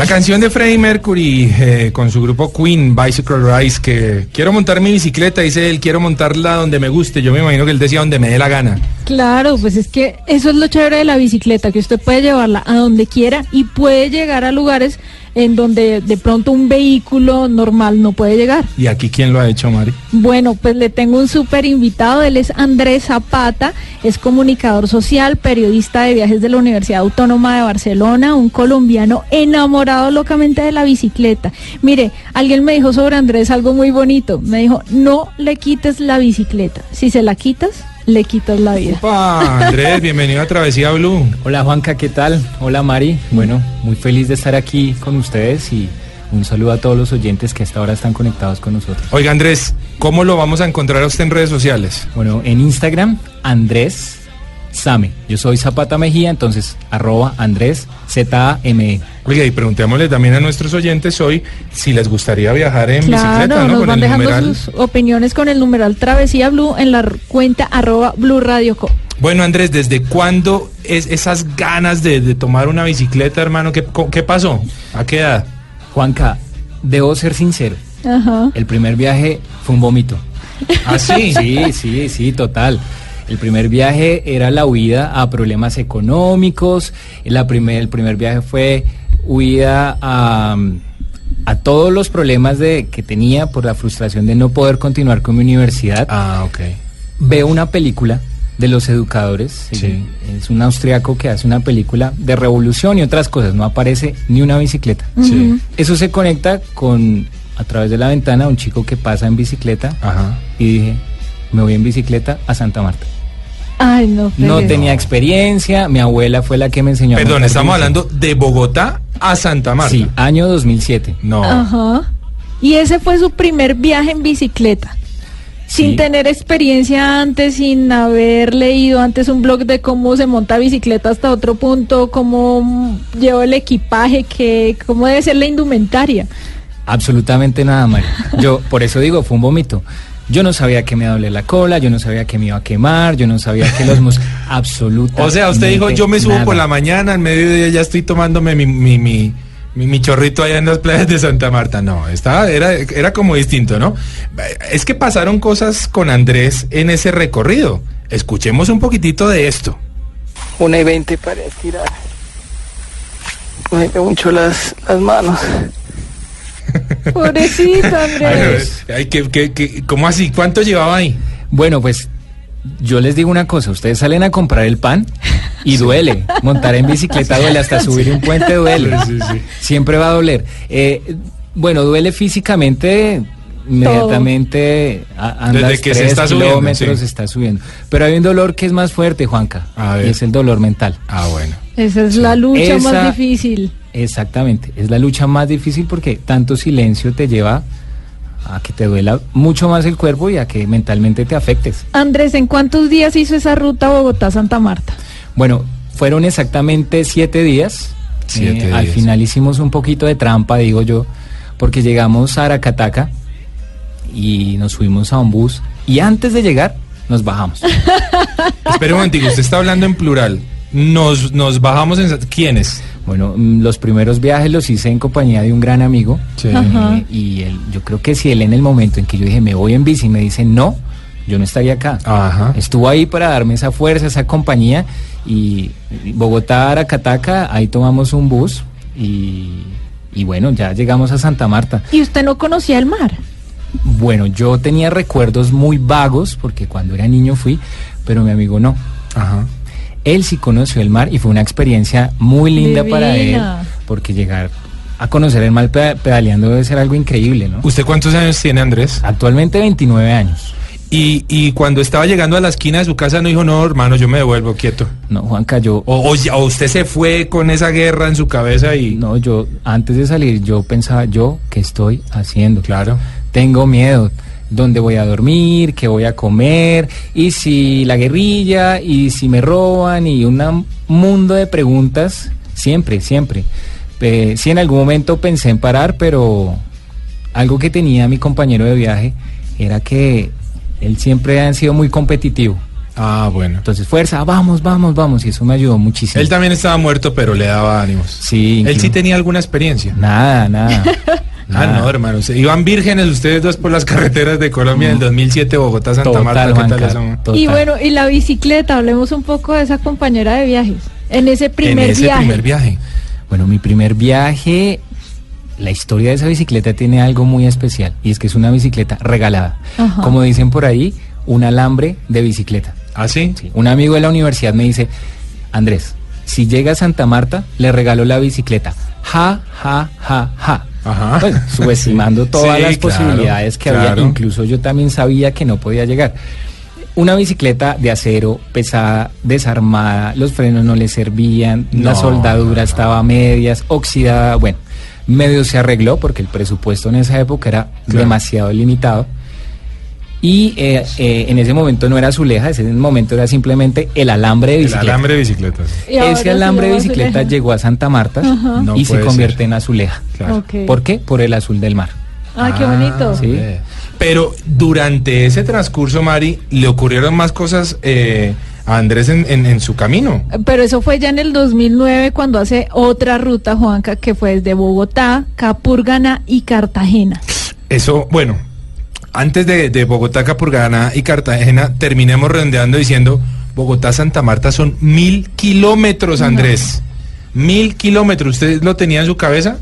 La canción de Freddie Mercury eh, con su grupo Queen, Bicycle Rise, que quiero montar mi bicicleta, dice él, quiero montarla donde me guste. Yo me imagino que él decía donde me dé la gana. Claro, pues es que eso es lo chévere de la bicicleta, que usted puede llevarla a donde quiera y puede llegar a lugares en donde de pronto un vehículo normal no puede llegar. ¿Y aquí quién lo ha hecho, Mari? Bueno, pues le tengo un súper invitado, él es Andrés Zapata, es comunicador social, periodista de viajes de la Universidad Autónoma de Barcelona, un colombiano enamorado locamente de la bicicleta. Mire, alguien me dijo sobre Andrés algo muy bonito, me dijo, no le quites la bicicleta, si se la quitas, le quitas la vida. Opa, Andrés, bienvenido a Travesía Blue. Hola Juanca, ¿qué tal? Hola Mari. Bueno, muy feliz de estar aquí con ustedes y un saludo a todos los oyentes que hasta ahora están conectados con nosotros. Oiga, Andrés, ¿cómo lo vamos a encontrar a usted en redes sociales? Bueno, en Instagram, Andrés Same. Yo soy Zapata Mejía, entonces arroba Andrés Z-A-M-E. Oiga, y preguntémosle también a nuestros oyentes hoy si les gustaría viajar en Claro, bicicleta, ¿no? nos Con van el dejando numeral. sus opiniones con el numeral Travesía Blue en la cuenta arroba Blue Radio Co. Bueno, Andrés, ¿desde cuándo es esas ganas de, de tomar una bicicleta, hermano? ¿Qué, pasó? ¿A qué edad? Juanca, debo ser sincero. Ajá. El primer viaje fue un vómito. ¿Ah, sí? Sí, sí, sí, total. El primer viaje era la huida a problemas económicos. La primer, el primer viaje fue huida a, a todos los problemas de, que tenía por la frustración de no poder continuar con mi universidad. Ah, ok. Veo una película de los educadores. Sí. Es un austriaco que hace una película de revolución y otras cosas. No aparece ni una bicicleta. Sí. Eso se conecta con, a través de la ventana, un chico que pasa en bicicleta Ajá. y dije, me voy en bicicleta a Santa Marta. Ay, no. No tenía experiencia, mi abuela fue la que me enseñó. Perdón, estamos hablando de Bogotá a Santa Marta. Sí, año 2007. No. Ajá. Y ese fue su primer viaje en bicicleta. Sin Sí. tener experiencia antes, sin haber leído antes un blog de cómo se monta bicicleta hasta otro punto, cómo llevo el equipaje, que, cómo debe ser la indumentaria. Absolutamente nada, Mario. Yo, por eso digo, fue un vómito. Yo no sabía que me iba a doler la cola, yo no sabía que me iba a quemar, yo no sabía que los mus... Absolutamente. O sea, usted dijo, yo me subo nada. por la mañana, al mediodía ya estoy tomándome mi, mi, mi, mi- mi chorrito allá en las playas de Santa Marta. No, estaba, era, era como distinto, ¿no? Es que pasaron cosas con Andrés en ese recorrido. Escuchemos un poquitito de esto. Una y veinte para estirar. Me mucho las, las manos. Pobrecito, Andrés. Ay, ¿qué- qué- qué- cómo así? ¿Cuánto llevaba ahí? Bueno, pues yo les digo una cosa, ustedes salen a comprar el pan y duele. Montar en bicicleta duele, hasta subir un puente duele. Sí, sí. Siempre va a doler. Eh, bueno, duele físicamente, inmediatamente a- andas Desde que se está subiendo, sí. está subiendo. Pero hay un dolor que es más fuerte, Juanca, A ver. y es el dolor mental. Ah, bueno. Esa es la lucha Esa- más difícil. Exactamente, es la lucha más difícil porque tanto silencio te lleva a que te duela mucho más el cuerpo y a que mentalmente te afectes. Andrés, ¿en cuántos días hizo esa ruta Bogotá-Santa Marta? Bueno, fueron exactamente siete días. Siete Eh, Al días. final hicimos un poquito de trampa, digo yo, porque llegamos a Aracataca y nos subimos a un bus y antes de llegar nos bajamos. Espera un momentico, usted está hablando en plural. Nos, nos bajamos en... ¿Quiénes? Bueno, mm, los primeros viajes los hice en compañía de un gran amigo. Sí. Eh, y él, yo creo que si él en el momento en que yo dije me voy en bici me dice no, yo no estaría acá. Ajá. Estuvo ahí para darme esa fuerza, esa compañía y y Bogotá, Aracataca, ahí tomamos un bus y, y bueno, ya llegamos a Santa Marta. ¿Y usted no conocía el mar? Bueno, yo tenía recuerdos muy vagos porque cuando era niño fui, pero mi amigo no. Ajá. Él sí conoció el mar y fue una experiencia muy linda para él porque llegar a conocer el mar peda- pedaleando debe ser algo increíble, ¿no? ¿Usted cuántos años tiene, Andrés? Actualmente 29 años. Y, y cuando estaba llegando a la esquina de su casa no dijo, no, hermano, yo me devuelvo quieto. No, Juanca, yo O, o o usted se fue con esa guerra en su cabeza y... no, yo antes de salir yo pensaba, yo qué estoy haciendo? Claro. Tengo miedo. Dónde voy a dormir, qué voy a comer, y si la guerrilla, y si me roban, y un mundo de preguntas, siempre, siempre. Eh, sí, en algún momento pensé en parar, pero algo que tenía mi compañero de viaje era que él siempre ha sido muy competitivo. Ah, bueno. Entonces, fuerza, vamos, vamos, vamos. Y eso me ayudó muchísimo. Él también estaba muerto, pero le daba ánimos. Sí. Él sí tenía alguna experiencia. Nada, nada. Ah, no, hermano. se- Iban vírgenes ustedes dos por las carreteras de Colombia en el 2007, Bogotá, Santa Total, Marta. ¿Qué Juanca, tal eso? total. Y bueno, y la bicicleta, hablemos un poco de esa compañera de viajes. En ese primer en ese viaje. primer viaje. Bueno, mi primer viaje, la historia de esa bicicleta tiene algo muy especial y es que es una bicicleta regalada. Ajá. Como dicen por ahí, un alambre de bicicleta. ¿Ah, sí? Sí, Un amigo de la universidad me dice, Andrés, si llega a Santa Marta, le regalo la bicicleta. Ja, ja, ja, ja. Ajá. Pues, subestimando todas Sí, las claro, posibilidades que había. Incluso yo también sabía que no podía llegar. Una bicicleta de acero, pesada, desarmada, los frenos no le servían, la soldadura no. estaba a medias, oxidada. Bueno, medio se arregló porque el presupuesto en esa época era Claro. demasiado limitado. Y eh, eh, en ese momento no era azuleja, ese momento era simplemente el alambre de El bicicleta. alambre de ahora Ese se alambre de bicicleta azuleja. llegó a Santa Marta Ajá. No y se convierte ser. en azuleja. Claro. ¿Por qué? Por el azul del mar. Ah, qué bonito. sí. ve. Pero durante ese transcurso, Mari, le ocurrieron más cosas eh, a Andrés en, en- en su camino. Pero eso fue ya en el 2009 cuando hace otra ruta, Juanca, que fue desde Bogotá, Capurganá y Cartagena. Eso, bueno, antes de, de Bogotá, Capurganá y Cartagena, terminemos redondeando diciendo Bogotá, Santa Marta son mil kilómetros, Andrés. Mil kilómetros. ¿Usted lo tenía en su cabeza?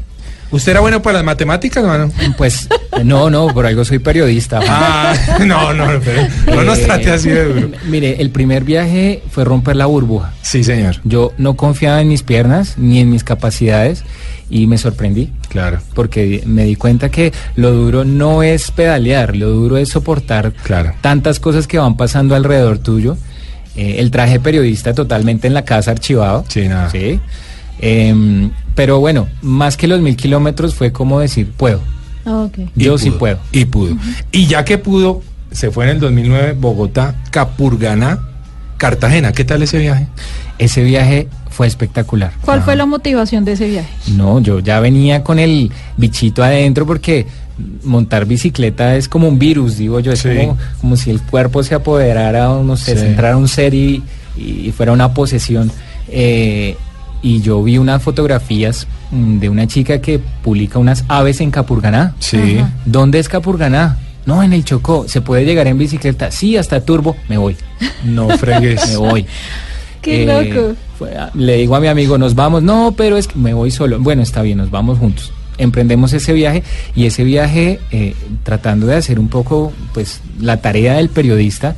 ¿Usted era bueno para las matemáticas, hermano? Pues no, no, por algo soy periodista. Ah, no, no, pero no nos Eh, trate así de duro. Mire, el primer viaje fue romper la burbuja. Sí, señor. Yo no confiaba en mis piernas ni en mis capacidades y me sorprendí. Claro. Porque me di cuenta que lo duro no es pedalear, lo duro es soportar Claro. tantas cosas que van pasando alrededor tuyo. Eh, el traje periodista totalmente en la casa archivado. Sí, nada. Sí. Em, pero bueno, más que los mil kilómetros fue como decir, puedo. Ah, ok. Y Yo sí puedo. Y pudo. Y ya que pudo, se fue en el 2009 Bogotá, Capurganá, Cartagena. ¿Qué tal ese viaje? Ese viaje fue espectacular. ¿Cuál Ah. fue la motivación de ese viaje? No, yo ya venía con el bichito adentro porque montar bicicleta es como un virus, digo yo, es Sí. como, como si el cuerpo se apoderara, o no sé, Sí. se entrara un ser y, y fuera una posesión. Eh, y yo vi unas fotografías mm, de una chica que publica unas aves en Capurganá. Sí. Ajá. ¿Dónde es Capurganá? No, en el Chocó. ¿Se puede llegar en bicicleta? Sí, hasta turbo. Me voy. No fregues. Me voy. Qué Eh, loco. fue- ah, le digo a mi amigo, nos vamos. No, pero es que me voy solo. Bueno, está bien, nos vamos juntos. Emprendemos ese viaje y ese viaje, eh, tratando de hacer un poco, pues, la tarea del periodista,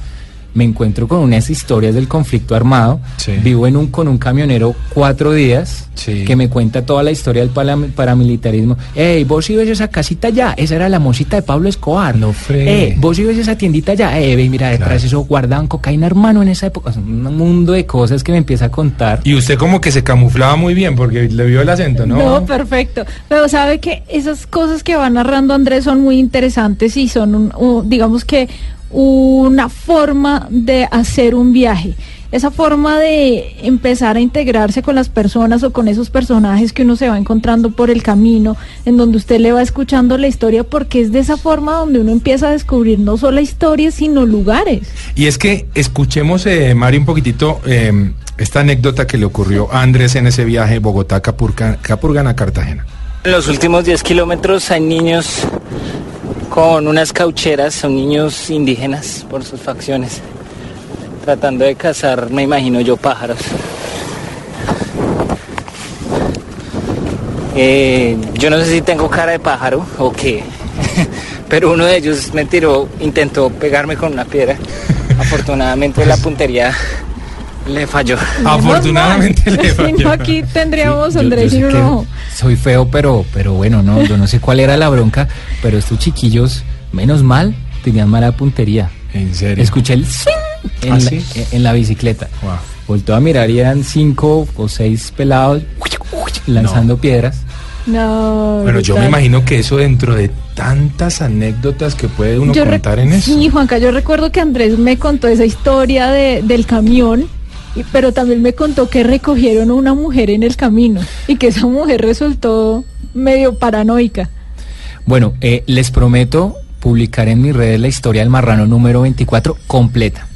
me encuentro con unas historias del conflicto armado. Sí. Vivo en un, con un camionero cuatro días Sí. que me cuenta toda la historia del paramilitarismo. Ey, vos si ves esa casita allá, esa era la mosita de Pablo Escobar. No fregue. Eh, vos si ves esa tiendita allá, eh, ve, mira, detrás Claro. eso guardaban cocaína, hermano, en esa época. Es un mundo de cosas que me empieza a contar. Y usted como que se camuflaba muy bien porque le vio el acento, ¿no? No, perfecto. Pero sabe que esas cosas que va narrando Andrés son muy interesantes y son, un- un- digamos que, una forma de hacer un viaje. Esa forma de empezar a integrarse con las personas o con esos personajes que uno se va encontrando por el camino, en donde usted le va escuchando la historia, porque es de esa forma donde uno empieza a descubrir no solo historias, sino lugares. Y es que escuchemos, eh, Mari, un poquitito eh, esta anécdota que le ocurrió a Andrés en ese viaje Bogotá, Capurca- Capurganá, Cartagena. En los últimos 10 kilómetros hay niños con unas caucheras, son niños indígenas por sus facciones, tratando de cazar, me imagino yo, pájaros. Eh, yo no sé si tengo cara de pájaro o qué, pero uno de ellos me tiró, intentó pegarme con una piedra. Afortunadamente la puntería le falló. Afortunadamente le mal. Si no, falló. aquí tendríamos Andrés yo y un. Soy feo, pero, pero bueno, no, yo no sé cuál era la bronca, pero estos chiquillos, menos mal, tenían mala puntería. En serio. Escuché el swing en, ¿Ah, la, sí? en- la bicicleta. Wow. Voltó a mirar y eran cinco o seis pelados lanzando piedras. No. Bueno, yo me imagino que eso dentro de tantas anécdotas que puede uno Yo contar en eso. Sí, Juanca, yo recuerdo que Andrés me contó esa historia de, del camión, pero también me contó que recogieron a una mujer en el camino y que esa mujer resultó medio paranoica. Bueno, eh, les prometo publicar en mis redes la historia del marrano número 24 completa.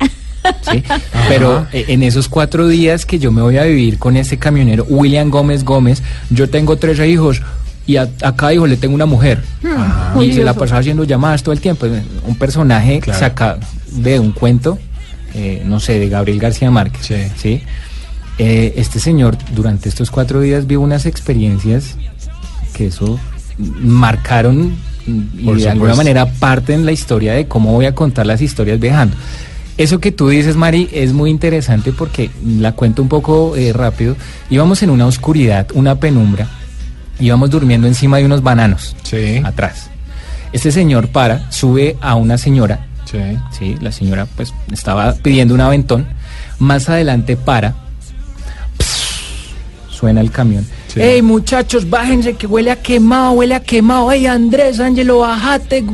¿sí? Pero eh, en esos cuatro días que yo me voy a vivir con ese camionero, William Gómez Gómez, yo tengo tres hijos y a, a cada hijo le tengo una mujer. Hmm, y se la pasaba haciendo llamadas todo el tiempo. Un personaje Claro. sacado de un cuento, eh, no sé, de Gabriel García Márquez. Sí. ¿sí? Eh, este señor durante estos cuatro días vio unas experiencias que eso marcaron y Por de alguna manera parten la historia de cómo voy a contar las historias viajando. Eso que tú dices, Mari, es muy interesante porque la cuento un poco eh, rápido. Íbamos en una oscuridad, una penumbra, íbamos durmiendo encima de unos bananos Sí, atrás. Este señor para, sube a una señora, sí. Sí, la señora pues estaba pidiendo un aventón. Más adelante para. suena el camión. Sí. ¡Ey, muchachos, bájense que huele a quemado, huele a quemado! ¡Ey, Andrés, Ángelo, bájate!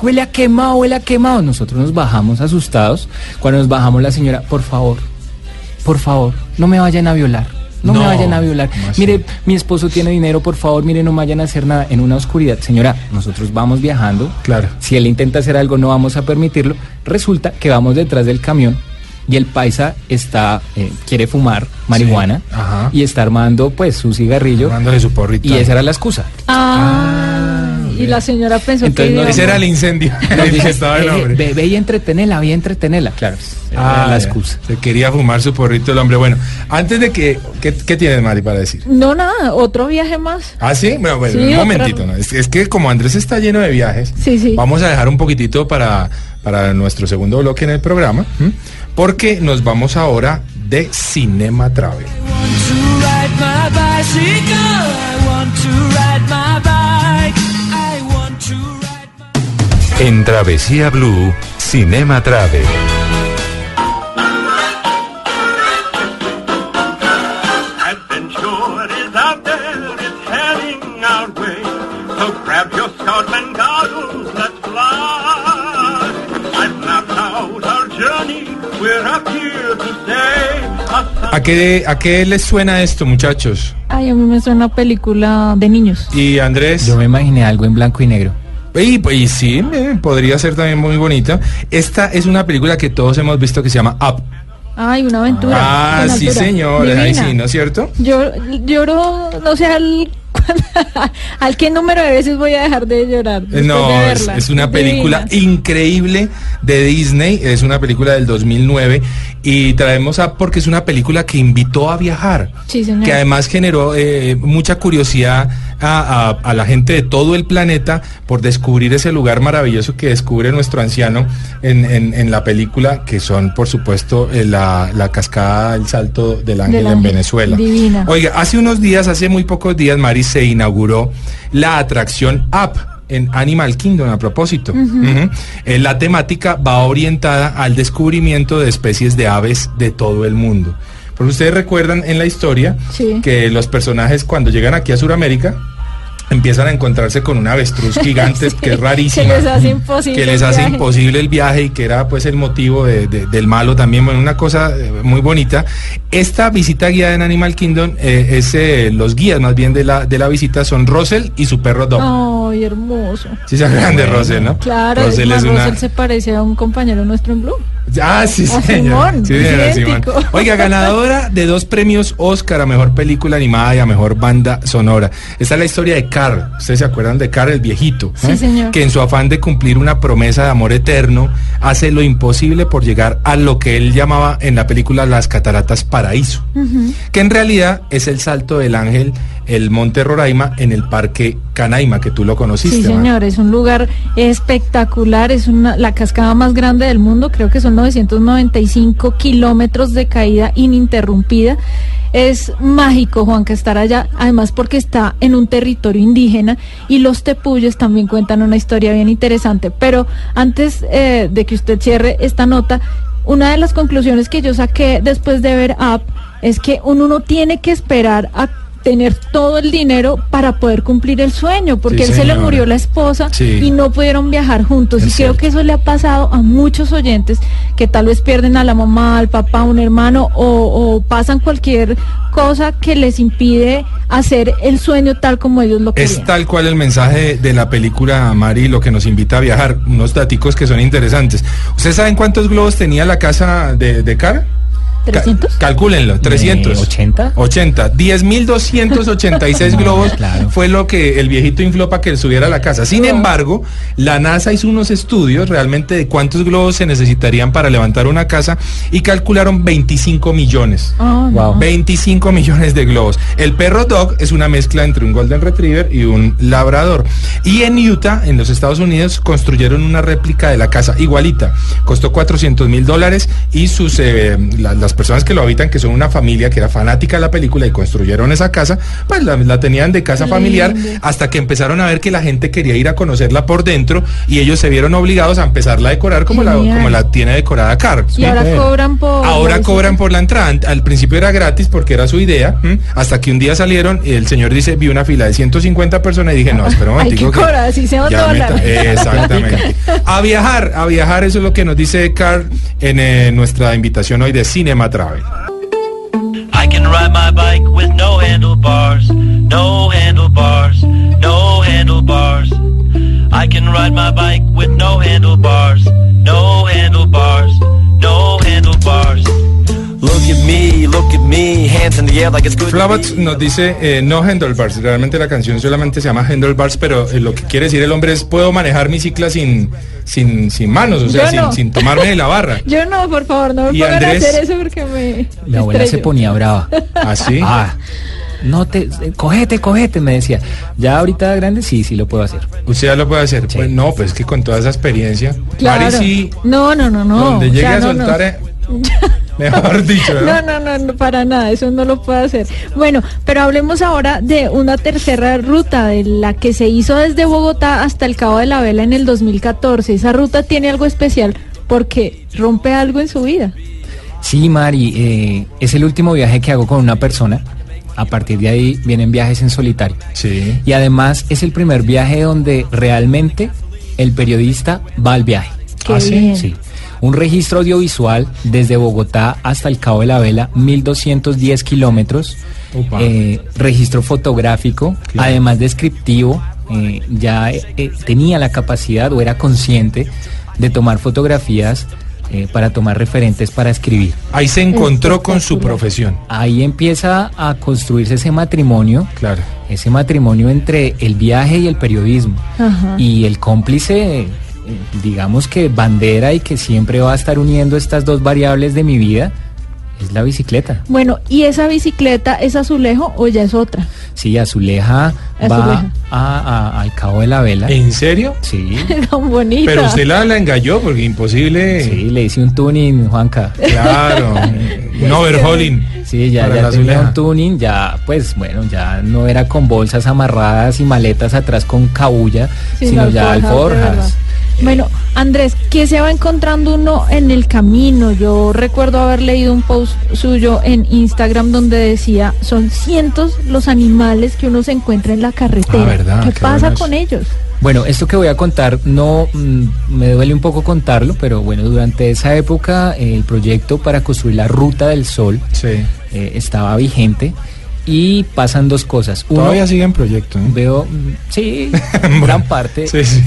Huele a quemado, huele a quemado. Nosotros nos bajamos asustados. Cuando nos bajamos, la señora, por favor, por favor, no me vayan a violar. No, me vayan a violar. Mire, mi esposo tiene dinero, por favor, mire, no me vayan a hacer nada en una oscuridad. Señora, nosotros vamos viajando. Claro. Si él intenta hacer algo, no vamos a permitirlo. Resulta que vamos detrás del camión y el paisa está eh, quiere fumar marihuana y está armando pues su cigarrillo Dándole su porrito. y esa era la excusa. Ah, y la señora pensó Entonces que... no- Ese era el incendio. Que estaba el "Eh, hombre. ve, ve y entretenela, ve y entretenela. Claro, Ah, la excusa. Se quería fumar su porrito el hombre. Bueno, antes de que. ¿Qué, qué tienes, Mari, para decir? No, nada, otro viaje más. Ah, sí, bueno, bueno, Sí, un momentito. ¿no? Es, es que como Andrés está lleno de viajes, Sí, sí. vamos a dejar un poquitito para, para nuestro segundo bloque en el programa, ¿m? porque nos vamos ahora de Cinema Travel. We're up here to stay. A ¿A qué, ¿A qué les suena esto, muchachos? Ay, a mí me suena una película de niños. Y Andrés. Yo me imaginé algo en blanco y negro. Y, y sí, podría ser también muy bonita. Esta es una película que todos hemos visto que se llama Up. Ay, una aventura. Ah, sí, altura. señor. Ahí Divina. sí, ¿no es cierto? Yo lloro, no sé al, al qué número de veces voy a dejar de llorar. No, de es, una película Divina. increíble de Disney, es una película del 2009 y traemos a porque es una película que invitó a viajar, Sí, que además generó eh, mucha curiosidad a, a- a la gente de todo el planeta por descubrir ese lugar maravilloso que descubre nuestro anciano en, en- en la película, que son por supuesto eh, la, la cascada, el salto del ángel en ángel. Venezuela. Divina. Oiga, hace unos días, hace muy pocos días, Mari, se inauguró la atracción Up en Animal Kingdom a propósito. Eh, la temática va orientada al descubrimiento de especies de aves de todo el mundo. Porque ustedes recuerdan en la historia Sí. que los personajes cuando llegan aquí a Sudamérica empiezan a encontrarse con una avestruz gigante que es rarísima. Que les hace imposible Que les el hace viaje. imposible el viaje y que era pues el motivo de- de- del malo también. Bueno, una cosa eh, muy bonita. Esta visita guiada en Animal Kingdom eh, es eh, los guías más bien de la, de la visita son Russell y su perro Dom. Ay, hermoso. Sí se acuerdan de Russell, ¿no? Claro, Russell es es más, una... Russell se parece a un compañero nuestro en Blue. Ah, sí, señor. Simón, Sí, señora. Simón. Oiga, ganadora de dos premios Oscar a Mejor Película Animada y a Mejor Banda Sonora. Esta es la historia de Carl. ¿Ustedes se acuerdan de Carl, el viejito? Sí, ¿eh? señor. Que en su afán de cumplir una promesa de amor eterno, hace lo imposible por llegar a lo que él llamaba en la película las cataratas paraíso. Que en realidad es el salto del ángel, el Monte Roraima, en el Parque Canaima, que tú lo conociste. Sí, señor, es un lugar espectacular, es una, la cascada más grande del mundo, creo que son 995 kilómetros de caída ininterrumpida. Es mágico, Juan, que estar allá, además porque está en un territorio indígena y los tepuyes también cuentan una historia bien interesante. Pero antes eh, de que usted cierre esta nota, una de las conclusiones que yo saqué después de ver Up es que uno no tiene que esperar a tener todo el dinero para poder cumplir el sueño, porque Sí, él se le murió la esposa Sí. y no pudieron viajar juntos. Es y creo que eso le ha pasado a muchos oyentes que tal vez pierden a la mamá, al papá, un hermano o, o pasan cualquier cosa que les impide hacer el sueño tal como ellos lo Es querían. tal cual el mensaje de la película Mari, lo que nos invita a viajar, unos daticos que son interesantes. ¿Ustedes saben cuántos globos tenía la casa de, de Car? Ca- ¿300? calcúlenlo, 300. 80? 80. 10.286 globos Claro. fue lo que el viejito infló para que subiera a la casa. Sin embargo, la NASA hizo unos estudios realmente de cuántos globos se necesitarían para levantar una casa y calcularon 25 millones. Ah. Wow. 25 millones de globos. El perro dog es una mezcla entre un golden retriever y un labrador. Y en Utah, en los Estados Unidos, construyeron una réplica de la casa igualita. Costó 400 mil dólares y sus eh, la- las personas que lo habitan, que son una familia que era fanática de la película y construyeron esa casa, pues la, la tenían de casa familiar lindo. hasta que empezaron a ver que la gente quería ir a conocerla por dentro y ellos se vieron obligados a empezarla a decorar como la, como la tiene decorada Car. Y ahora cobran por... Ahora la cobran por la entrada. Al principio era gratis porque era su idea, ¿m? hasta que un día salieron y el señor dice, vi una fila de 150 personas y dije, no, espera un dólar. ta- Exactamente. A viajar, a viajar, eso es lo que nos dice Carl en eh, nuestra invitación hoy de Cinema Travel. I can ride my bike with no handlebars, no handlebars, no handlebars. I can ride my bike with no handlebars, no handlebars, no handlebars. Look at me, look at me, hands in the air like it's good. to Flavots be. nos dice eh, no handlebars, realmente la canción solamente se llama handlebars, pero eh, lo que quiere decir el hombre es puedo manejar mi cicla sin, sin, sin manos, o sea, sin, no. sin tomarme de la barra. Yo no, por favor, no me ¿Y pongan Andrés? a hacer eso porque me Mi abuela se estrello. ponía brava. Así. Ah, no te, eh, cogete, cogete, me decía. Ya ahorita grande sí, sí lo puedo hacer. Usted ya lo puede hacer. Sí. Pues no, pues que con toda esa experiencia. Claro. Mari sí, No, no, no, no. donde o llegue sea, a no, no. mejor dicho, ¿no? No, no, no, no, para nada, eso no lo puedo hacer. Bueno, pero hablemos ahora de una tercera ruta, de la que se hizo desde Bogotá hasta el Cabo de la Vela en el 2014. Esa ruta tiene algo especial porque rompe algo en su vida. Sí, Mari, eh, es el último viaje que hago con una persona. A partir de ahí vienen viajes en solitario. Sí. Y además es el primer viaje donde realmente el periodista va al viaje. Qué ¿Ah, sí? bien. Sí. Un registro audiovisual desde Bogotá hasta el Cabo de la Vela, 1210 kilómetros. Eh, registro fotográfico, Claro. además descriptivo. eh, ya eh, tenía la capacidad o era consciente de tomar fotografías eh, para tomar referentes para escribir. Ahí se encontró con su profesión. Ahí empieza a construirse ese matrimonio, Claro. ese matrimonio entre el viaje y el periodismo. Ajá. Y el cómplice, digamos que bandera y que siempre va a estar uniendo estas dos variables de mi vida, es la bicicleta. Bueno, ¿y esa bicicleta es azulejo o ya es otra? Sí, Azuleja, va Azuleja. a- a- al Cabo de la Vela. ¿En serio? Sí, Tan bonita. Pero usted la, la engalló porque imposible. sí, le hice un tuning, Juanca. Claro. un overhauling. Sí, ya, ya tenía un tuning, ya, pues bueno, ya no era con bolsas amarradas y maletas atrás con cabulla, Sin sino ya alforjas. Bueno, Andrés, ¿qué se va encontrando uno en el camino? Yo recuerdo haber leído un post suyo en Instagram donde decía, son cientos los animales que uno se encuentra en la carretera. Ah, ¿verdad? ¿Qué Qué pasa buenas. con ellos? Bueno, esto que voy a contar no mm, me duele un poco contarlo, pero bueno, durante esa época eh, el proyecto para construir la Ruta del Sol Sí. eh, estaba vigente y pasan dos cosas. Uno, Todavía sigue en proyecto. ¿no? veo, mm, sí, Bueno, gran parte, Sí, sí.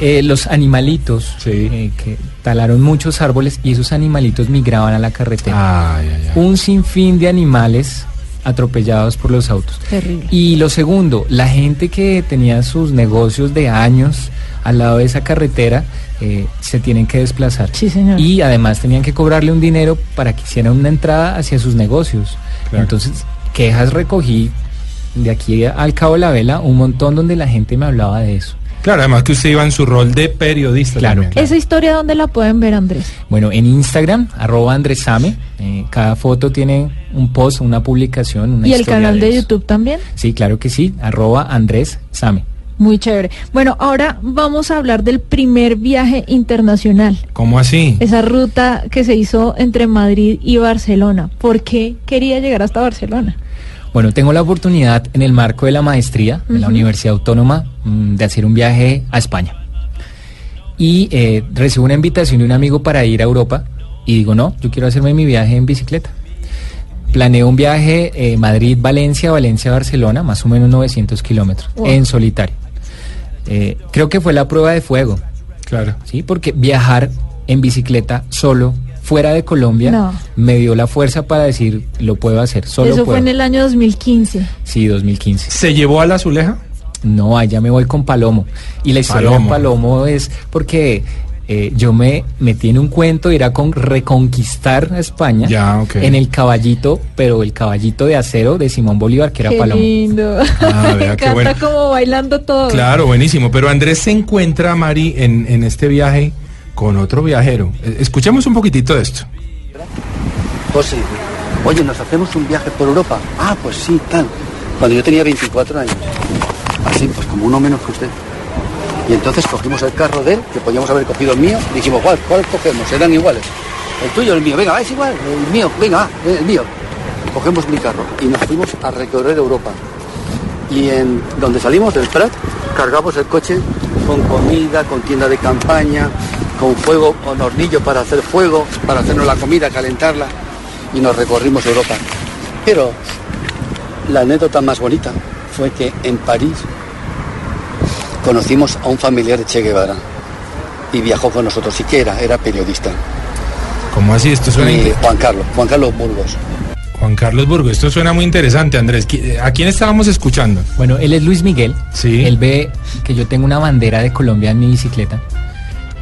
Eh, los animalitos Sí. eh, que talaron muchos árboles y esos animalitos migraban a la carretera. Ay, ay, ay. Un sinfín de animales atropellados por los autos. Terrible. Y lo segundo, la gente que tenía sus negocios de años al lado de esa carretera eh, se tienen que desplazar. Sí, señor. Y además tenían que cobrarle un dinero para que hicieran una entrada hacia sus negocios. Claro. Entonces, quejas recogí de aquí al Cabo de la Vela un montón donde la gente me hablaba de eso. Claro, además que usted iba en su rol de periodista. Claro, también. ¿Esa historia dónde la pueden ver, Andrés? Bueno, en Instagram, arroba Andresame, eh, cada foto tiene un post, una publicación, una ¿Y el canal de. YouTube también? Sí, claro que sí, arroba Andrés Same. Muy chévere. Bueno, ahora vamos a hablar del primer viaje internacional. ¿Cómo así? Esa ruta que se hizo entre Madrid y Barcelona. ¿Por qué quería llegar hasta Barcelona? Bueno, tengo la oportunidad en el marco de la maestría en la Ujú. Universidad Autónoma mm, de hacer un viaje a España. Y eh, recibo una invitación de un amigo para ir a Europa y digo, no, yo quiero hacerme mi viaje en bicicleta. Planeo un viaje eh, Madrid-Valencia, Valencia-Barcelona, más o menos 900 kilómetros, Wow. en solitario. Eh, creo que fue la prueba de fuego, Claro. ¿sí? Porque viajar en bicicleta solo, fuera de Colombia, No. me dio la fuerza para decir, lo puedo hacer, solo Eso puedo. fue en el año 2015. Sí, 2015. ¿Se llevó a la Azuleja? No, allá me voy con Palomo. Y la historia Palomo. de Palomo es porque eh, yo me metí en un cuento, ir a con reconquistar a España Ya, ok. en el caballito, pero el caballito de acero de Simón Bolívar, que era Qué Palomo. lindo. Ah, Me vea, qué encanta bueno. como bailando todo. Claro, buenísimo. Pero Andrés se encuentra, Mari, en, en este viaje con otro viajero. Eh, Escuchemos un poquitito de esto. José, oye, nos hacemos un viaje por Europa. Ah, pues sí, tal. Cuando yo tenía 24 años. Así, pues como uno menos que usted. Y entonces cogimos el carro de él, que podíamos haber cogido el mío, dijimos, ¿cuál, cuál cogemos? Eran iguales. El tuyo, el mío, venga, va, es igual, el mío, venga, va, el mío. Cogemos mi carro y nos fuimos a recorrer Europa. Y en donde salimos del Prat, cargamos el coche con comida, con tienda de campaña, con fuego, con hornillo para hacer fuego, para hacernos la comida, calentarla, y nos recorrimos Europa. Pero la anécdota más bonita fue que en París conocimos a un familiar de Che Guevara y viajó con nosotros. ¿Y qué era? Era periodista. ¿Cómo así? Esto suena Y Juan Carlos, Juan Carlos Burgos. Juan Carlos Burgo, esto suena muy interesante, Andrés. ¿Qui- ¿A quién estábamos escuchando? Bueno, él es Luis Miguel. Sí. Él ve que yo tengo una bandera de Colombia en mi bicicleta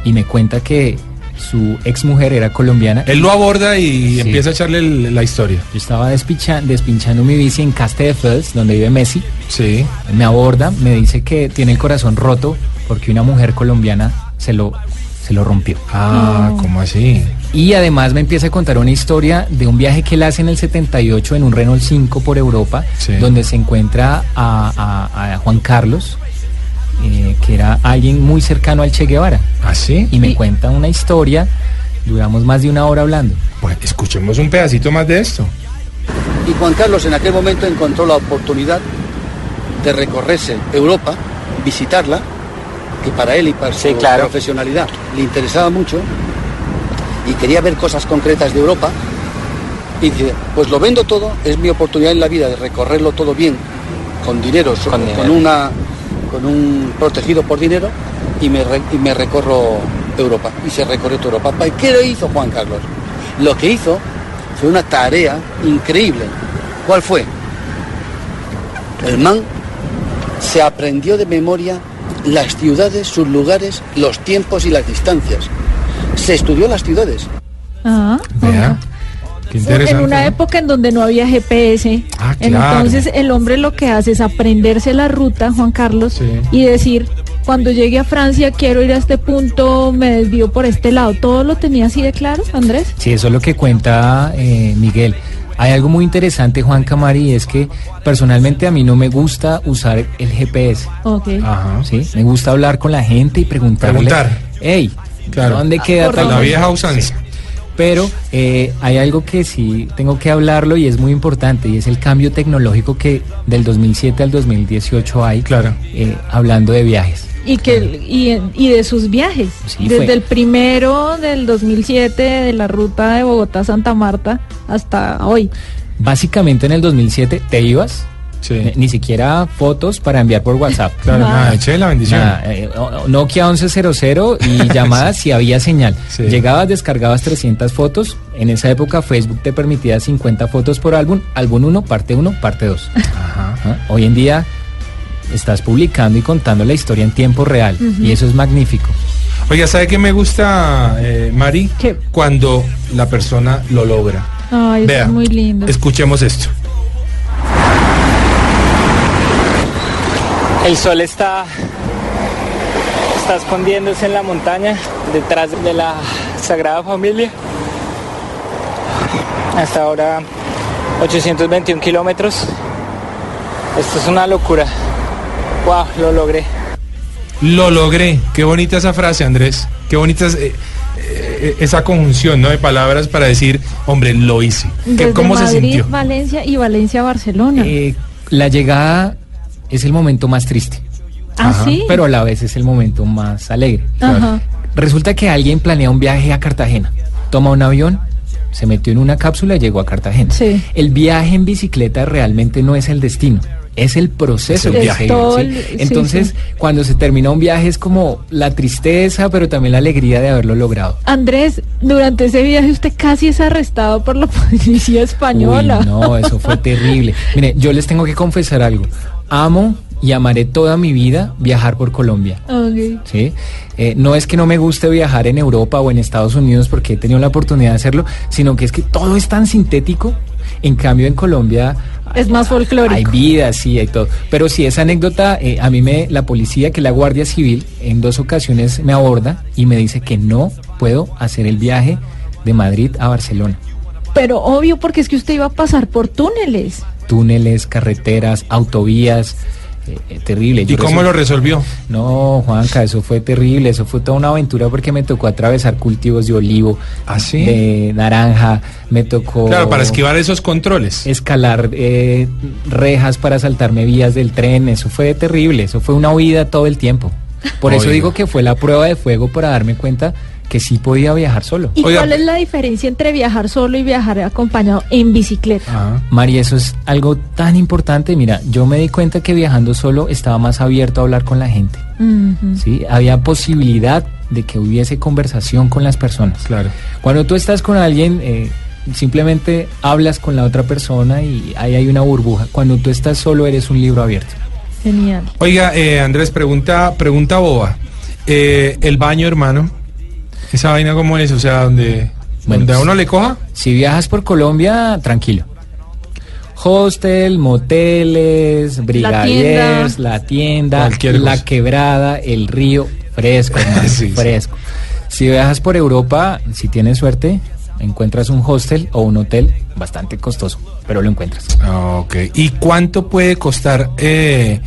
y me cuenta que su ex mujer era colombiana. Él lo aborda y Sí. empieza a echarle el- la historia. Yo estaba despicha- despinchando mi bici en Castelldefels, donde vive Messi. Sí. Me aborda, me dice que tiene el corazón roto porque una mujer colombiana se lo, se lo rompió. Ah, ¿cómo así? Y además me empieza a contar una historia de un viaje que él hace en el 78 en un Renault 5 por Europa, Sí. donde se encuentra a, a- a Juan Carlos, eh, que era alguien muy cercano al Che Guevara. ¿Ah, sí? Y me Y- cuenta una historia, duramos más de una hora hablando. Pues escuchemos un pedacito más de esto. Y Juan Carlos en aquel momento encontró la oportunidad de recorrerse Europa, visitarla, que para él y para Sí, su claro. profesionalidad le interesaba mucho y quería ver cosas concretas de Europa. Y dice, pues lo vendo todo, es mi oportunidad en la vida de recorrerlo todo bien, con dinero, Con con, dinero. una con un protegido por dinero y me, re- y me recorro Europa. Y se recorrió toda Europa. ¿Y qué lo hizo Juan Carlos? Lo que hizo fue una tarea increíble. ¿Cuál fue? El man se aprendió de memoria las ciudades, sus lugares, los tiempos y las distancias. Se estudió las ciudades. Ah. Qué interesante. En una época en donde no había GPS, Ah, claro. entonces el hombre lo que hace es aprenderse la ruta, Juan Carlos, Sí. y decir, cuando llegue a Francia quiero ir a este punto, me desvío por este lado. ¿Todo lo tenía así de claro, Andrés? Sí, eso es lo que cuenta eh, Miguel. Hay algo muy interesante, Juan Camari, es que personalmente a mí no me gusta usar el GPS. Ok. Ajá. ¿sí? Me gusta hablar con la gente y preguntarle. Preguntar. Hey, Claro. ¿dónde queda tal La vieja usanza. Pero eh, hay algo que sí tengo que hablarlo y es muy importante y es el cambio tecnológico que del 2007 al 2018 hay Claro. eh, hablando de viajes. Y, que, y, y de sus viajes. Sí, Desde fue. el primero del 2007, de la ruta de Bogotá a Santa Marta, hasta hoy. Básicamente en el 2007 te ibas, Sí. ni siquiera fotos para enviar por WhatsApp. Claro, Nada. nada, eché la bendición. Nada, eh, Nokia 1100 y llamadas si había señal. Sí. Llegabas, descargabas 300 fotos. En esa época Facebook te permitía 50 fotos por álbum, álbum 1, parte 1, parte 2. Ajá. Ajá. Hoy en día estás publicando y contando la historia en tiempo real y eso es magnífico. Oiga, ¿sabe qué me gusta, eh, Mari? ¿Qué? Cuando la persona lo logra. Ay, Vea, es muy lindo. escuchemos esto. El sol está, está escondiéndose en la montaña detrás de la Sagrada Familia. Hasta ahora 821 kilómetros. Esto es una locura. Wow, lo logré. Lo logré. Qué bonita esa frase, Andrés. Qué bonita. es, eh, eh, esa conjunción ¿no? de palabras para decir, hombre, lo hice. ¿Qué- Desde ¿Cómo se Madrid, sintió? Valencia y Valencia, Barcelona. Eh, la llegada es el momento más triste, ¿Ah, ajá, sí? pero a la vez es el momento más alegre. Ajá. Resulta que alguien planea un viaje a Cartagena, toma un avión, se metió en una cápsula y llegó a Cartagena. Sí. El viaje en bicicleta realmente no es el destino. Es el proceso Es el del viaje. Entonces, sí. cuando se termina un viaje es como la tristeza, pero también la alegría de haberlo logrado. Andrés, durante ese viaje usted casi es arrestado por la policía española. Uy, no, eso fue terrible. Mire, yo les tengo que confesar algo. Amo y amaré toda mi vida viajar por Colombia. Ok. ¿sí? Eh, no es que no me guste viajar en Europa o en Estados Unidos porque he tenido la oportunidad de hacerlo, sino que es que todo es tan sintético. En cambio, en Colombia Es más folclórico. hay vida, sí, hay todo. Pero sí, esa anécdota, eh, a mí me, la policía, que es la Guardia Civil, en dos ocasiones me aborda y me dice que no puedo hacer el viaje de Madrid a Barcelona. Pero obvio, porque es que usted iba a pasar por túneles. Túneles, carreteras, autovías, eh, eh, terrible. ¿Y cómo lo resolvió? No, Juanca, eso fue terrible, eso fue toda una aventura porque me tocó atravesar cultivos de olivo, ¿Ah, sí? de naranja, me tocó Claro, para esquivar esos controles. escalar eh, rejas para saltarme vías del tren, eso fue terrible, eso fue una huida todo el tiempo. Por eso digo que fue la prueba de fuego para darme cuenta que sí podía viajar solo. ¿Y Oiga, cuál es la diferencia entre viajar solo y viajar acompañado en bicicleta? Ajá. Mari, eso es algo tan importante. Mira, yo me di cuenta que viajando solo estaba más abierto a hablar con la gente. ¿sí? Había posibilidad de que hubiese conversación con las personas. Claro. Cuando tú estás con alguien, eh, simplemente hablas con la otra persona y ahí hay una burbuja. Cuando tú estás solo, eres un libro abierto. Genial. Oiga, eh, Andrés, pregunta, pregunta boba. Eh, el baño, hermano. Esa vaina cómo es, o sea, donde, Bueno, donde a uno le coja. Si viajas por Colombia, tranquilo. Hostel, moteles, brigadiers, la tienda, Cualquier la cosa. quebrada, el río, fresco, hermano, Sí, sí. fresco. Si viajas por Europa, si tienes suerte, encuentras un hostel o un hotel bastante costoso, pero lo encuentras. Ah, Ok. ¿Y cuánto puede costar eh,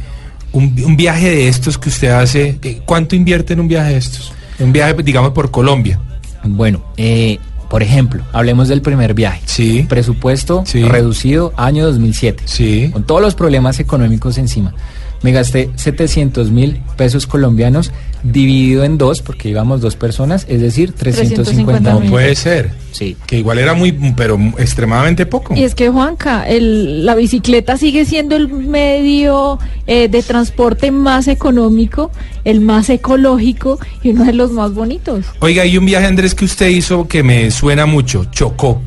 un, un viaje de estos que usted hace? Eh, ¿Cuánto invierte en un viaje de estos? Un viaje, digamos, por Colombia. Bueno, eh, por ejemplo, hablemos del primer viaje. Sí. Presupuesto Sí. reducido, año 2007. Sí. Con todos los problemas económicos encima. Me gasté 700 mil pesos colombianos dividido en dos, porque íbamos dos personas, es decir, 350 No mil. puede ser. Sí. Que igual era muy, pero extremadamente poco. Y es que Juanca, el- la bicicleta sigue siendo el medio eh, de transporte más económico, el más ecológico y uno de los más bonitos. Oiga, hay un viaje, Andrés, que usted hizo que me suena mucho. Chocó.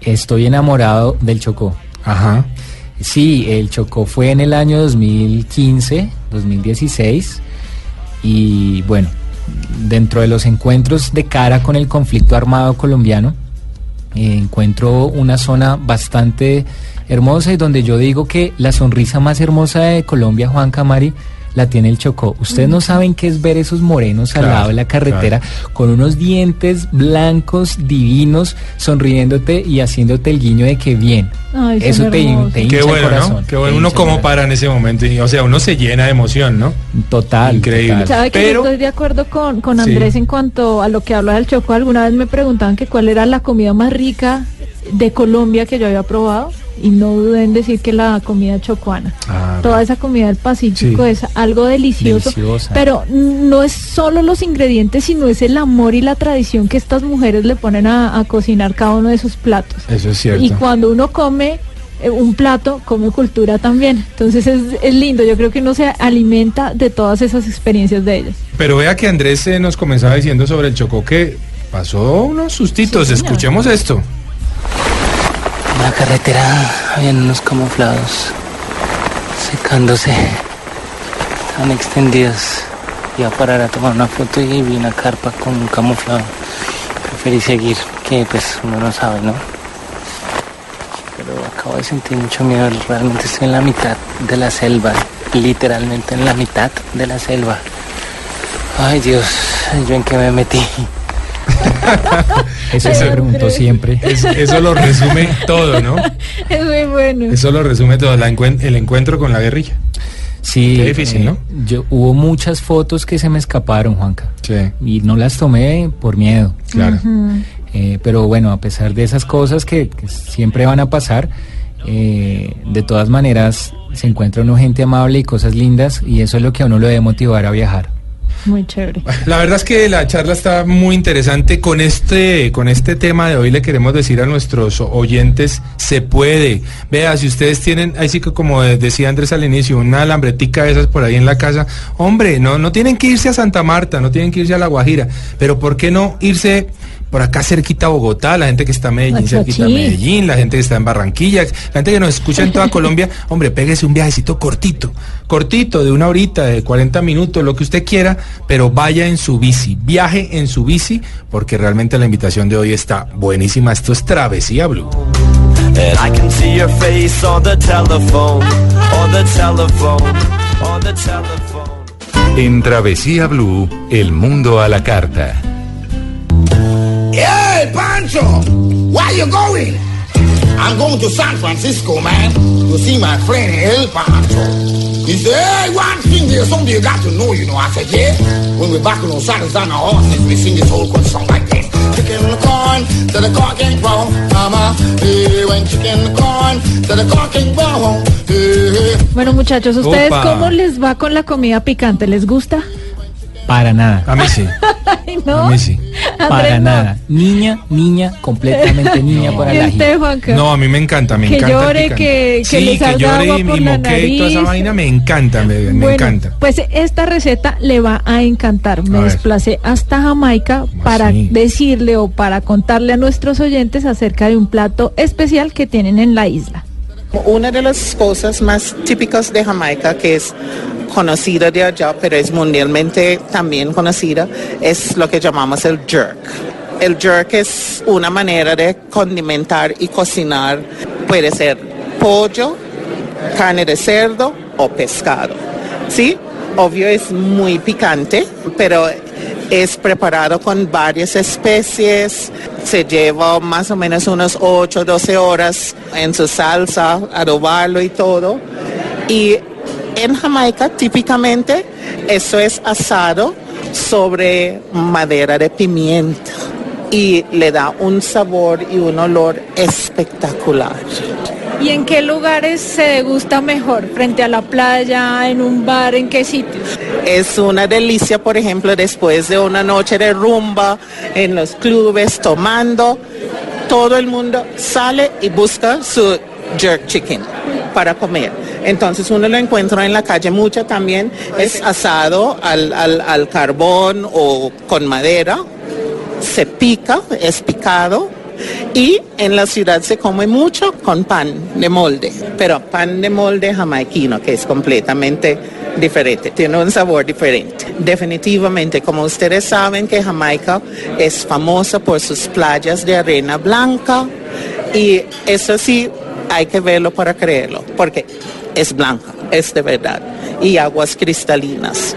Estoy enamorado del Chocó. Ajá. Sí, el Chocó fue en el año 2015, 2016 y bueno, dentro de los encuentros de cara con el conflicto armado colombiano, eh, encuentro una zona bastante hermosa y donde yo digo que la sonrisa más hermosa de Colombia, Juan Camari, la tiene el Chocó. Ustedes no saben qué es ver esos morenos al lado de la carretera con unos dientes blancos divinos sonriéndote y haciéndote el guiño de que bien. Ay, Eso te, te hincha Qué el corazón. ¿no? Qué bueno. Uno como para en ese momento. y, O sea, uno se llena de emoción, ¿no? Total. Increíble. total. ¿Sabe que Pero- yo estoy de acuerdo con, con Sí. Andrés en cuanto a lo que habla del Chocó? Alguna vez me preguntaban que cuál era la comida más rica de Colombia que yo había probado y no dudé en decir que la comida chocuana. Ah, Toda esa comida del Pacífico Sí. es algo delicioso, Deliciosa. pero no es solo los ingredientes, sino es el amor y la tradición que estas mujeres le ponen a, a cocinar cada uno de sus platos. Eso es cierto. Y cuando uno come eh, un plato, come cultura también. Entonces es, es lindo, yo creo que uno se alimenta de todas esas experiencias de ellas. Pero vea que Andrés eh, nos comenzaba diciendo sobre el Chocó que pasó unos sustitos. Sí. Escuchemos esto. En la carretera habían unos camuflados secándose. Estaban extendidos. Iba a parar a tomar una foto y vi una carpa con un camuflado. Preferí seguir, que pues uno no sabe, ¿no? Pero acabo de sentir mucho miedo. Realmente estoy en la mitad de la selva. Literalmente en la mitad de la selva. Ay Dios, yo en qué me metí. Eso se preguntó siempre. Es- eso lo resume todo, ¿no? Es muy bueno. Eso lo resume todo, la encuen- el encuentro con la guerrilla. Sí, Qué difícil, eh, ¿no? Yo, hubo muchas fotos que se me escaparon, Juanca. Sí, Y no las tomé por miedo. claro. Eh, pero bueno, a pesar de esas cosas que, que siempre van a pasar, eh, de todas maneras se encuentra uno gente amable y cosas lindas y eso es lo que a uno lo debe motivar a viajar. Muy chévere. La verdad es que la charla está muy interesante. Con este, con este tema de hoy le queremos decir a nuestros oyentes, se puede. Vea, si ustedes tienen, ahí sí que como decía Andrés al inicio, una alambretica de esas por ahí en la casa, hombre, no, no tienen que irse a Santa Marta, no tienen que irse a La Guajira, pero ¿por qué no irse por acá cerquita a Bogotá, la gente que está en Medellín, cerquita a. Medellín, la gente que está en Barranquilla, la gente que nos escucha en toda Colombia, hombre, péguese un viajecito cortito, cortito, de una horita, de 40 minutos, lo que usted quiera, pero vaya en su bici, viaje en su bici, porque realmente la invitación de hoy está buenísima. Esto es Travesía Blue. En Travesía Blue, el mundo a la carta. Hey, Pancho, where you going? I'm going to San Francisco, man, to see my friend El Pancho. He said, hey, one thing there's something you got to know, you know. I said, yeah. When we're back on our saddles on our horses, we sing this whole song like this. Chicken in the corn, to the corn can grow, mama. Hey, when chicken in the corn, to the corn can grow, hey, hey. Bueno, muchachos, ¿ustedes Opa. cómo les va con la comida picante? ¿Les gusta? Para nada. A mí sí, Ay, no. a mí sí. Andrés, Para no. nada. Niña, niña, completamente niña para ¿Y la Juanca? No, a mí me encanta, me Que encanta. llore, que- que sí, que llore agua y, por y la moquee y toda esa nariz. vaina me encanta, me, me Bueno, encanta. Pues esta receta le va a encantar. Me A ver. desplacé hasta Jamaica ¿Cómo para así? decirle o para contarle a nuestros oyentes acerca de un plato especial que tienen en la isla. Una de las cosas más típicas de Jamaica, que es conocida de allá, pero es mundialmente también conocida, es lo que llamamos el jerk. El jerk es una manera de condimentar y cocinar. Puede ser pollo, carne de cerdo o pescado. ¿Sí? Obvio es muy picante, pero es preparado con varias especies. Se lleva más o menos unos 8 o 12 horas en su salsa, adobarlo y todo. Y en Jamaica típicamente eso es asado sobre madera de pimienta y le da un sabor y un olor espectacular. ¿Y en qué lugares se degusta mejor? ¿Frente a la playa, en un bar, en qué sitios? Es una delicia, por ejemplo, después de una noche de rumba en los clubes tomando, todo el mundo sale y busca su jerk chicken para comer. Entonces uno lo encuentra en la calle mucho también, es asado al- al carbón o con madera, se pica, es picado. Y en la ciudad se come mucho con pan de molde, pero pan de molde jamaiquino, que es completamente diferente, tiene un sabor diferente. Definitivamente, como ustedes saben que Jamaica es famosa por sus playas de arena blanca y eso sí hay que verlo para creerlo, porque es blanca, es de verdad, y aguas cristalinas.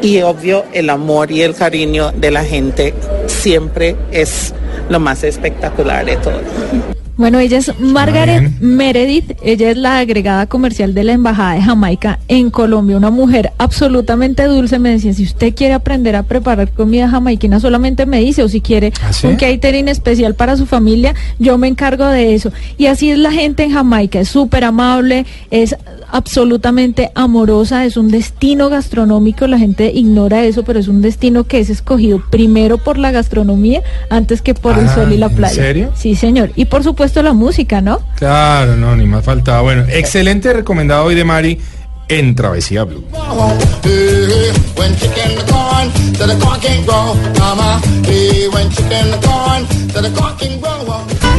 Y obvio, el amor y el cariño de la gente siempre es lo más espectacular de todo. Bueno, ella es Margaret. Meredith, ella es la agregada comercial de la Embajada de Jamaica en Colombia, una mujer absolutamente dulce. Me decía, si usted quiere aprender a preparar comida jamaiquina, solamente me dice, o si quiere ¿Ah, sí? un catering especial para su familia, yo me encargo de eso. Y así es la gente en Jamaica, es súper amable, es absolutamente amorosa, es un destino gastronómico, la gente ignora eso, pero es un destino que es escogido primero por la gastronomía antes que por el Ah, sol y la ¿en playa. serio? Sí, señor. Y por supuesto la música, ¿no? Claro, no, ni más faltaba. Bueno, excelente recomendado hoy de Mari en Travesía Blue.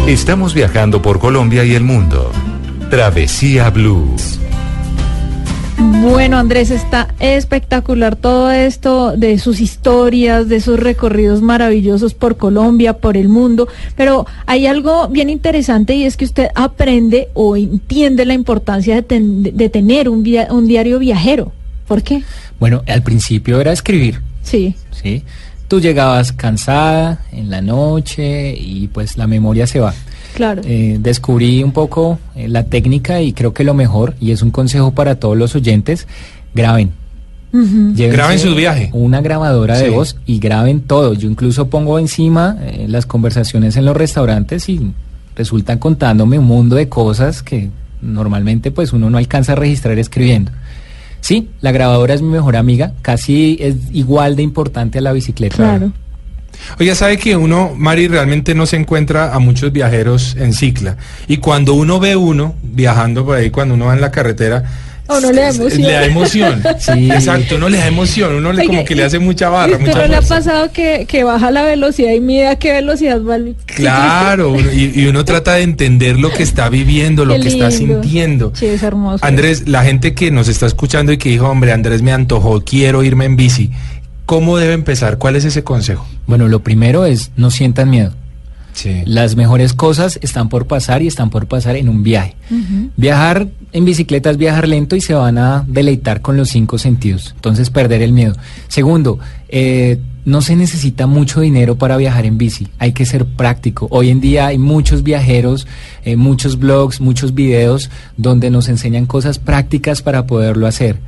Estamos viajando por Colombia y el mundo. Travesía Blue. Bueno, Andrés, está espectacular todo esto de sus historias, de sus recorridos maravillosos por Colombia, por el mundo, pero hay algo bien interesante y es que usted aprende o entiende la importancia de, ten- de tener un, via- un diario viajero. ¿Por qué? Bueno, al principio era escribir, Sí. ¿sí? Tú llegabas cansada en la noche y pues la memoria se va. Claro. Eh, descubrí un poco eh, la técnica y creo que lo mejor, y es un consejo para todos los oyentes, graben. Ujú. Llévense Graben su viaje. Una grabadora de Sí. voz y graben todo. Yo incluso pongo encima eh, las conversaciones en los restaurantes y resultan contándome un mundo de cosas que normalmente pues uno no alcanza a registrar escribiendo. Sí, la grabadora es mi mejor amiga, casi es igual de importante a la bicicleta. Claro. Oiga, sabe que uno, Mari, realmente no se encuentra a muchos viajeros en cicla. Y cuando uno ve uno viajando por ahí, cuando uno va en la carretera, A uno le da emoción. le da emoción. Sí. Exacto, uno le da emoción, uno le, como que y- le hace mucha barra, ¿Y usted mucha le ha pasado que, que baja la velocidad y mide a qué velocidad va el Claro, y, y uno trata de entender lo que está viviendo, lo Qué que está sintiendo. Sí, es hermoso. Andrés, la gente que nos está escuchando y que dijo, hombre, Andrés me antojó, quiero irme en bici, ¿cómo debe empezar? ¿Cuál es ese consejo? Bueno, lo primero es no sientan miedo. Sí. Las mejores cosas están por pasar y están por pasar en un viaje. Viajar en bicicleta es viajar lento y se van a deleitar con los cinco sentidos. Entonces, perder el miedo. Segundo, eh, no se necesita mucho dinero para viajar en bici. Hay que ser práctico. Hoy en día hay muchos viajeros, eh, muchos blogs, muchos videos donde nos enseñan cosas prácticas para poderlo hacer.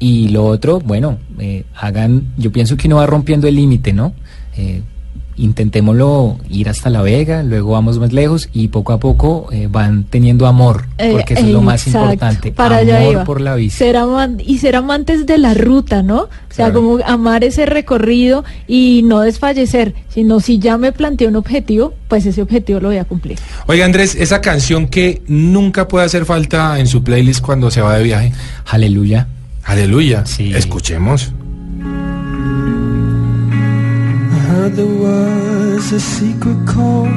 Y lo otro, bueno, eh, hagan, yo pienso que uno va rompiendo el límite, ¿no? Eh, intentémoslo ir hasta La Vega, luego vamos más lejos y poco a poco eh, van teniendo amor, Eh, porque eso es lo más exacto, importante, Para allá amor iba. por la bici. Ser aman- y ser amantes de la ruta, ¿no? O sea, Claro. como amar ese recorrido y no desfallecer, sino si ya me planteé un objetivo, pues ese objetivo lo voy a cumplir. Oiga, Andrés, esa canción que nunca puede hacer falta en su playlist cuando se va de viaje. Aleluya. Aleluya. Sí. Escuchemos. I heard there was a secret chord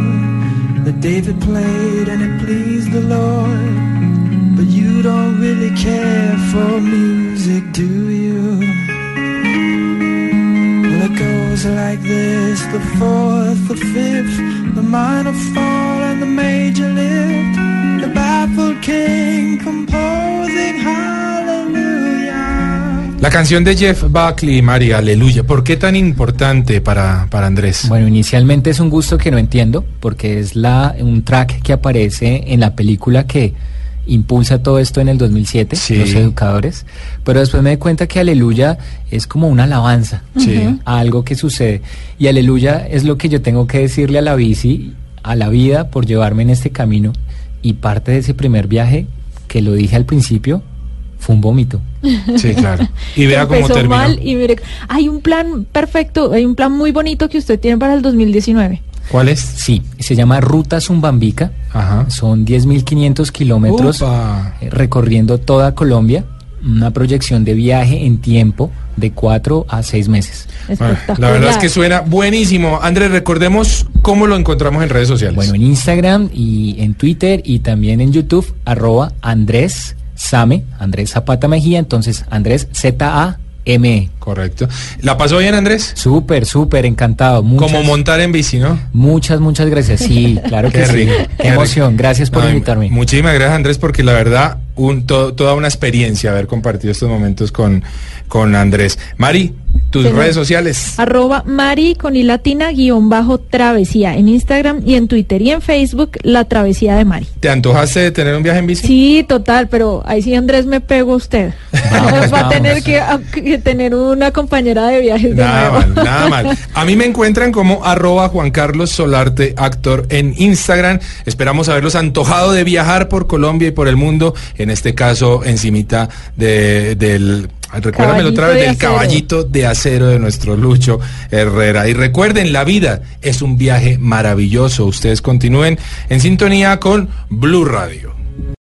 that David played and it pleased the Lord. But you don't really care for music, do you? Well, it goes like this the fourth, the fifth, the minor fall, and the major lift. The baffled king composing hallelujah. La canción de Jeff Buckley, María, Aleluya. ¿Por qué tan importante para, para Andrés? Bueno, inicialmente es un gusto que no entiendo, porque es la un track que aparece en la película que impulsa todo esto en el 2007, Sí. Los Educadores, pero después me di cuenta que Aleluya es como una alabanza Sí. a algo que sucede. Y Aleluya es lo que yo tengo que decirle a la bici, a la vida, por llevarme en este camino. Y parte de ese primer viaje, que lo dije al principio, fue un vómito. Sí, claro. Y vea cómo terminó. mal y mire, hay un plan perfecto, hay un plan muy bonito que usted tiene para el 2019. ¿Cuál es? Sí, se llama Ruta Zumbambica. Ajá. Son 10.500 kilómetros eh, recorriendo toda Colombia. Una proyección de viaje en tiempo de 4 a 6 meses. Bueno, la verdad es que suena buenísimo. Andrés, recordemos cómo lo encontramos en redes sociales. Bueno, en Instagram y en Twitter y también en YouTube, arroba Andrés Same, Andrés Zapata Mejía, entonces Andrés Z-A-M-E. Correcto. ¿La pasó bien, Andrés? E. Súper, súper encantado. Muchas, Como montar en bici, ¿no? Muchas, muchas gracias. Sí, claro que Qué sí. rico, Qué qué emoción. rico. Gracias por invitarme. Muchísimas gracias, Andrés, porque la verdad, un, to- toda una experiencia haber compartido estos momentos con, con Andrés. Mari, tus Señor. redes sociales. Arroba Mari con i latina guion bajo travesía en Instagram y en Twitter y en Facebook La Travesía de Mari. ¿Te antojaste de tener un viaje en bici? Sí, total, pero ahí sí Andrés me pego a usted. Vamos, Va a tener que, a- que tener una compañera de viajes de Nada nuevo. mal, nada mal. A mí me encuentran como arroba Juan Carlos Solarte, actor en Instagram. Esperamos haberlos antojado de viajar por Colombia y por el mundo. En este caso, encimita de, del... Recuérdamelo otra vez, de del acero. caballito de acero de nuestro Lucho Herrera. Y recuerden, la vida es un viaje maravilloso. Ustedes continúen en sintonía con Blue Radio.